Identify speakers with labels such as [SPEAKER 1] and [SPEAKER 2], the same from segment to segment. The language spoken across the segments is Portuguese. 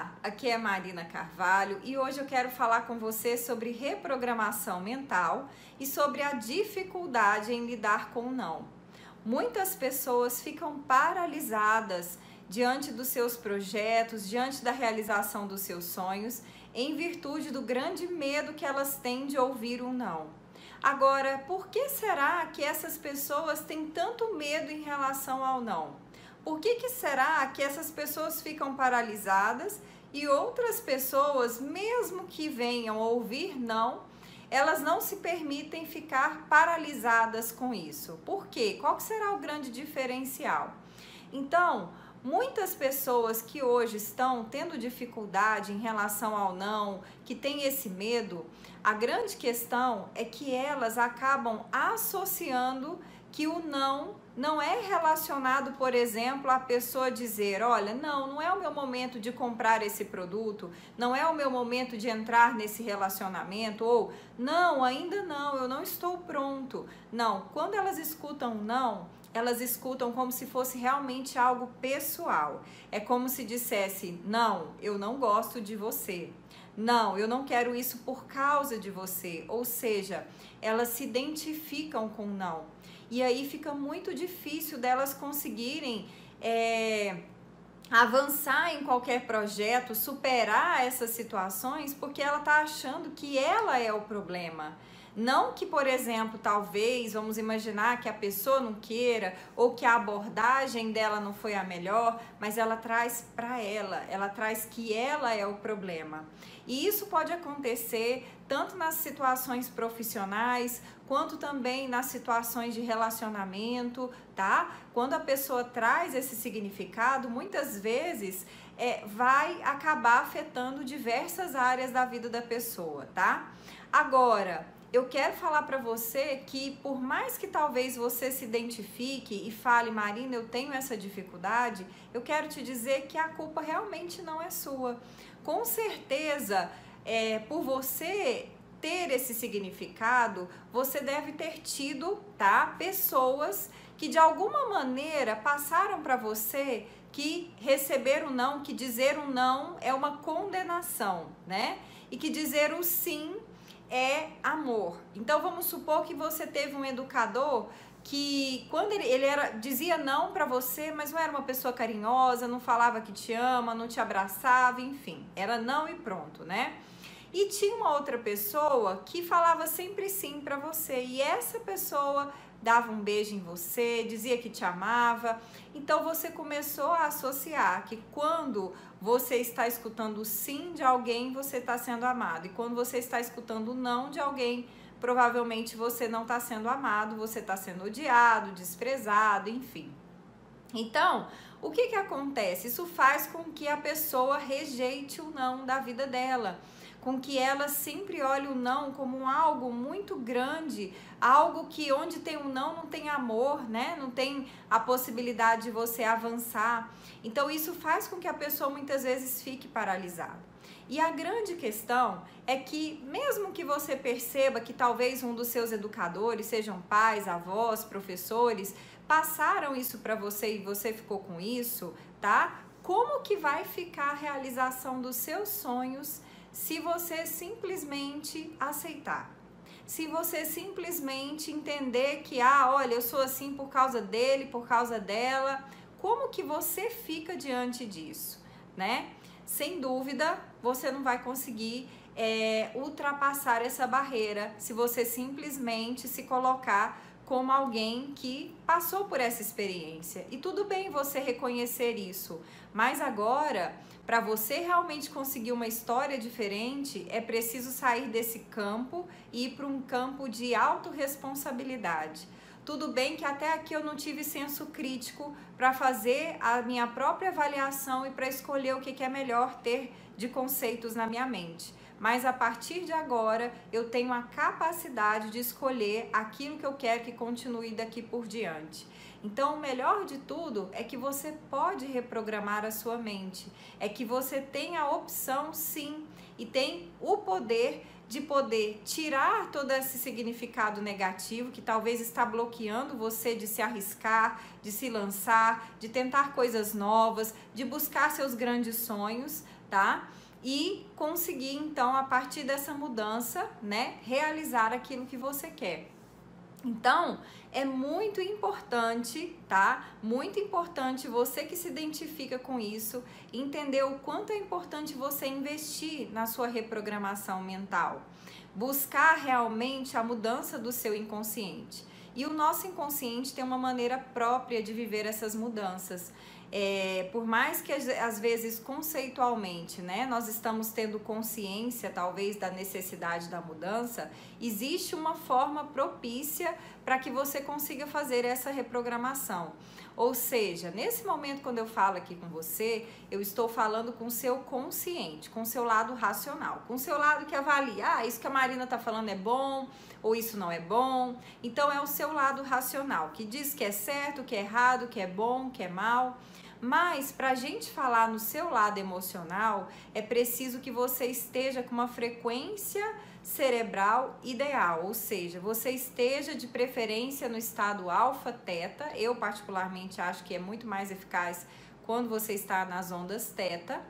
[SPEAKER 1] Olá, aqui é Marina Carvalho e hoje eu quero falar com você sobre reprogramação mental e sobre a dificuldade em lidar com o não. Muitas pessoas ficam paralisadas diante dos seus projetos, diante da realização dos seus sonhos, em virtude do grande medo que elas têm de ouvir um não. Agora, por que será que essas pessoas têm tanto medo em relação ao não? Por que, que será que essas pessoas ficam paralisadas e outras pessoas, mesmo que venham ouvir não, elas não se permitem ficar paralisadas com isso? Por quê? Qual será o grande diferencial? Então, muitas pessoas que hoje estão tendo dificuldade em relação ao não, que têm esse medo, a grande questão é que elas acabam associando que o não não é relacionado, por exemplo, a pessoa dizer: olha, não, não é o meu momento de comprar esse produto, não é o meu momento de entrar nesse relacionamento, ou não, ainda não, eu não estou pronto. Não, quando elas escutam não, elas escutam como se fosse realmente algo pessoal. É como se dissesse: não, eu não gosto de você. Não, eu não quero isso por causa de você. Ou seja, elas se identificam com não. E aí fica muito difícil delas conseguirem é, avançar em qualquer projeto, superar essas situações, porque ela está achando que ela é o problema. Não que, por exemplo, talvez, vamos imaginar que a pessoa não queira ou que a abordagem dela não foi a melhor, mas ela traz para ela, ela traz que ela é o problema. E isso pode acontecer tanto nas situações profissionais, quanto também nas situações de relacionamento, tá? Quando a pessoa traz esse significado, muitas vezes é, vai acabar afetando diversas áreas da vida da pessoa, tá? Agora, eu quero falar para você que por mais que talvez você se identifique e fale, Marina, eu tenho essa dificuldade, eu quero te dizer que a culpa realmente não é sua. Com certeza, é, por você ter esse significado, você deve ter tido, tá? Pessoas que de alguma maneira passaram para você que receber um não, que dizer um não é uma condenação, né? E que dizer o sim é amor. Então vamos supor que você teve um educador que quando ele, ele era dizia não para você, mas não era uma pessoa carinhosa, não falava que te ama, não te abraçava, enfim, era não e pronto, né? E tinha uma outra pessoa que falava sempre sim para você, e essa pessoa dava um beijo em você, dizia que te amava. Então você começou a associar que quando você está escutando sim de alguém, você está sendo amado. E quando você está escutando não de alguém, provavelmente você não está sendo amado, você está sendo odiado, desprezado, enfim. Então, o que, que acontece? Isso faz com que a pessoa rejeite o não da vida dela com que ela sempre olhe o não como algo muito grande, algo que onde tem um não não tem amor, né? Não tem a possibilidade de você avançar. Então isso faz com que a pessoa muitas vezes fique paralisada. E a grande questão é que, mesmo que você perceba que talvez um dos seus educadores, sejam pais, avós, professores, passaram isso para você e você ficou com isso, tá? Como que vai ficar a realização dos seus sonhos se você simplesmente aceitar. Se você simplesmente entender que, ah, olha, eu sou assim por causa dele, por causa dela, como que você fica diante disso, né? Sem dúvida, você não vai conseguir é, ultrapassar essa barreira se você simplesmente se colocar como alguém que passou por essa experiência. E tudo bem você reconhecer isso, mas agora, para você realmente conseguir uma história diferente, é preciso sair desse campo e ir para um campo de autorresponsabilidade. Tudo bem que até aqui eu não tive senso crítico para fazer a minha própria avaliação e para escolher o que é melhor ter de conceitos na minha mente mas a partir de agora eu tenho a capacidade de escolher aquilo que eu quero que continue daqui por diante. Então, o melhor de tudo é que você pode reprogramar a sua mente, é que você tem a opção sim e tem o poder de poder tirar todo esse significado negativo que talvez está bloqueando você de se arriscar, de se lançar, de tentar coisas novas, de buscar seus grandes sonhos tá? E conseguir então a partir dessa mudança, né, realizar aquilo que você quer. Então, é muito importante, tá? Muito importante você que se identifica com isso, entender o quanto é importante você investir na sua reprogramação mental. Buscar realmente a mudança do seu inconsciente. E o nosso inconsciente tem uma maneira própria de viver essas mudanças é, por mais que às vezes conceitualmente, né, nós estamos tendo consciência talvez da necessidade da mudança, existe uma forma propícia para que você consiga fazer essa reprogramação. Ou seja, nesse momento quando eu falo aqui com você, eu estou falando com o seu consciente, com o seu lado racional, com o seu lado que avalia, ah, isso que a Marina está falando é bom ou isso não é bom. Então é o seu lado racional que diz que é certo, que é errado, que é bom, que é mal. Mas para a gente falar no seu lado emocional, é preciso que você esteja com uma frequência cerebral ideal, ou seja, você esteja de preferência no estado alfa teta. Eu particularmente acho que é muito mais eficaz quando você está nas ondas teta.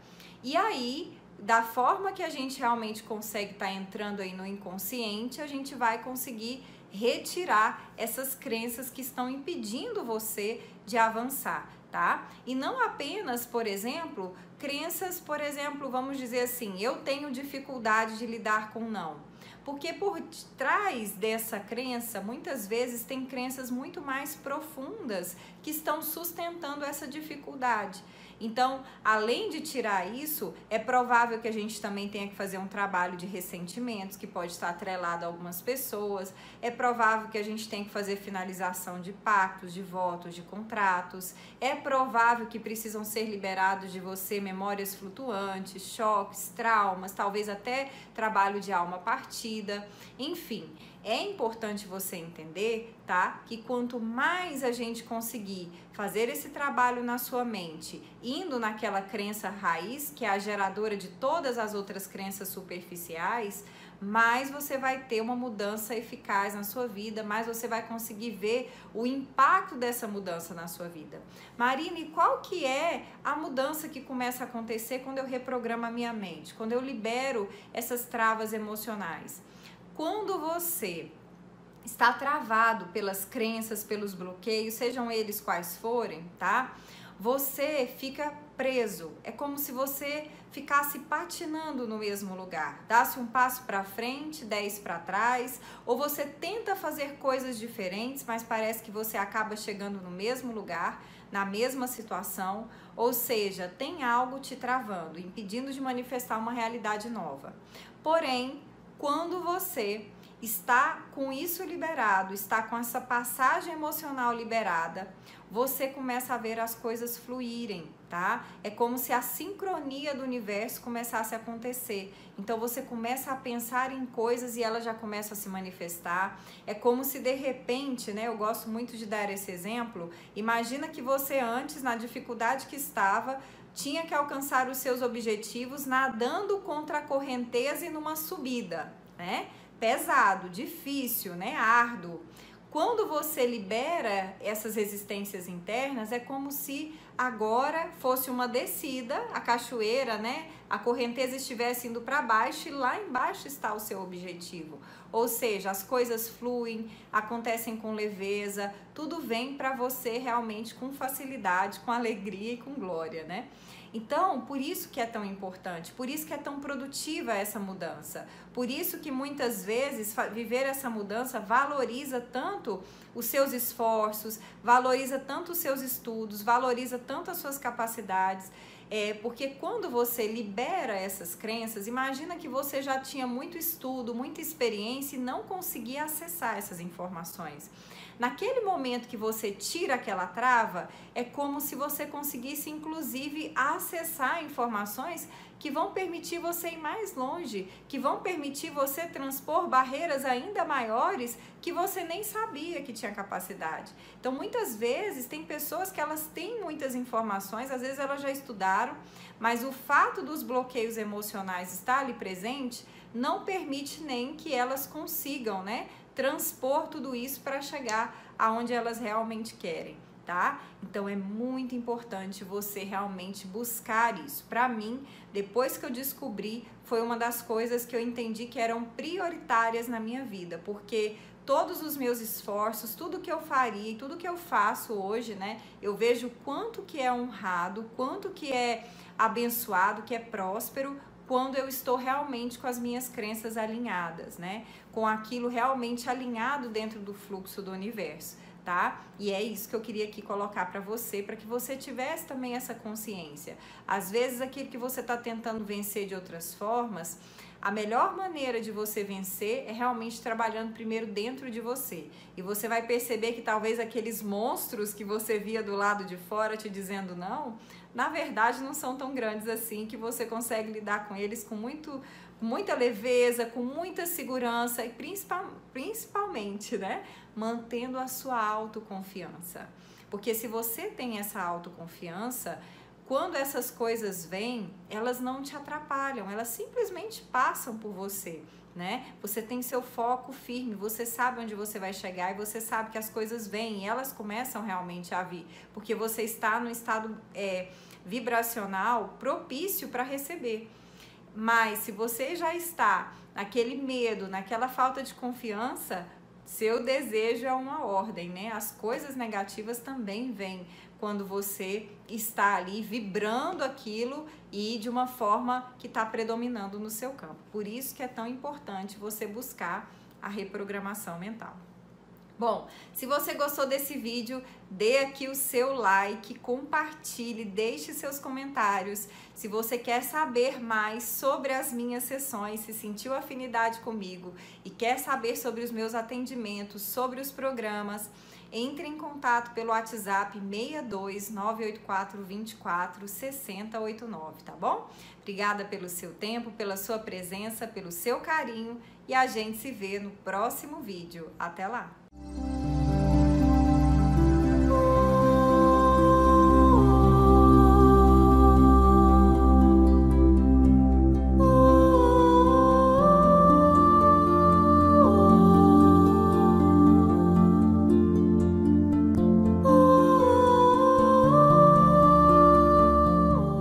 [SPEAKER 1] E aí, da forma que a gente realmente consegue estar tá entrando aí no inconsciente, a gente vai conseguir retirar essas crenças que estão impedindo você de avançar tá? E não apenas, por exemplo, crenças, por exemplo, vamos dizer assim, eu tenho dificuldade de lidar com não. Porque por trás dessa crença, muitas vezes tem crenças muito mais profundas que estão sustentando essa dificuldade. Então, além de tirar isso, é provável que a gente também tenha que fazer um trabalho de ressentimentos, que pode estar atrelado a algumas pessoas. É provável que a gente tenha que fazer finalização de pactos, de votos, de contratos. É provável que precisam ser liberados de você memórias flutuantes, choques, traumas, talvez até trabalho de alma partida. Enfim, é importante você entender, tá? Que quanto mais a gente conseguir fazer esse trabalho na sua mente, indo naquela crença raiz, que é a geradora de todas as outras crenças superficiais, mais você vai ter uma mudança eficaz na sua vida, mais você vai conseguir ver o impacto dessa mudança na sua vida. Marine, qual que é a mudança que começa a acontecer quando eu reprogramo a minha mente, quando eu libero essas travas emocionais? Quando você está travado pelas crenças, pelos bloqueios, sejam eles quais forem, tá? Você fica preso. É como se você ficasse patinando no mesmo lugar. Dá-se um passo para frente, dez para trás, ou você tenta fazer coisas diferentes, mas parece que você acaba chegando no mesmo lugar, na mesma situação, ou seja, tem algo te travando, impedindo de manifestar uma realidade nova. Porém, quando você está com isso liberado, está com essa passagem emocional liberada, você começa a ver as coisas fluírem, tá? É como se a sincronia do universo começasse a acontecer. Então você começa a pensar em coisas e elas já começam a se manifestar. É como se de repente, né? Eu gosto muito de dar esse exemplo. Imagina que você antes, na dificuldade que estava, tinha que alcançar os seus objetivos nadando contra a correnteza e numa subida, né? Pesado, difícil, né? Árduo. Quando você libera essas resistências internas, é como se agora fosse uma descida, a cachoeira, né? A correnteza estivesse indo para baixo e lá embaixo está o seu objetivo. Ou seja, as coisas fluem, acontecem com leveza, tudo vem para você realmente com facilidade, com alegria e com glória, né? Então, por isso que é tão importante, por isso que é tão produtiva essa mudança. Por isso que muitas vezes viver essa mudança valoriza tanto os seus esforços, valoriza tanto os seus estudos, valoriza tanto as suas capacidades. É, porque quando você libera essas crenças, imagina que você já tinha muito estudo, muita experiência e não conseguia acessar essas informações. Naquele momento que você tira aquela trava, é como se você conseguisse, inclusive, acessar informações que vão permitir você ir mais longe, que vão permitir você transpor barreiras ainda maiores que você nem sabia que tinha capacidade. Então, muitas vezes tem pessoas que elas têm muitas informações, às vezes elas já estudaram, mas o fato dos bloqueios emocionais estar ali presente não permite nem que elas consigam, né, transpor tudo isso para chegar aonde elas realmente querem. Tá? Então é muito importante você realmente buscar isso. Para mim, depois que eu descobri, foi uma das coisas que eu entendi que eram prioritárias na minha vida, porque todos os meus esforços, tudo que eu faria, tudo que eu faço hoje, né? Eu vejo quanto que é honrado, quanto que é abençoado, que é próspero quando eu estou realmente com as minhas crenças alinhadas, né? Com aquilo realmente alinhado dentro do fluxo do universo tá? E é isso que eu queria aqui colocar para você, para que você tivesse também essa consciência. Às vezes aquilo que você está tentando vencer de outras formas, a melhor maneira de você vencer é realmente trabalhando primeiro dentro de você. E você vai perceber que talvez aqueles monstros que você via do lado de fora te dizendo não, na verdade não são tão grandes assim que você consegue lidar com eles com muito muita leveza, com muita segurança e principal, principalmente, né, mantendo a sua autoconfiança. Porque se você tem essa autoconfiança, quando essas coisas vêm, elas não te atrapalham, elas simplesmente passam por você, né? Você tem seu foco firme, você sabe onde você vai chegar e você sabe que as coisas vêm e elas começam realmente a vir, porque você está no estado é, vibracional propício para receber. Mas se você já está naquele medo, naquela falta de confiança, seu desejo é uma ordem, né? As coisas negativas também vêm quando você está ali vibrando aquilo e de uma forma que está predominando no seu campo. Por isso que é tão importante você buscar a reprogramação mental. Bom, se você gostou desse vídeo, dê aqui o seu like, compartilhe, deixe seus comentários. Se você quer saber mais sobre as minhas sessões, se sentiu afinidade comigo e quer saber sobre os meus atendimentos, sobre os programas, entre em contato pelo WhatsApp 62 984 24 6089, tá bom? Obrigada pelo seu tempo, pela sua presença, pelo seu carinho e a gente se vê no próximo vídeo. Até lá!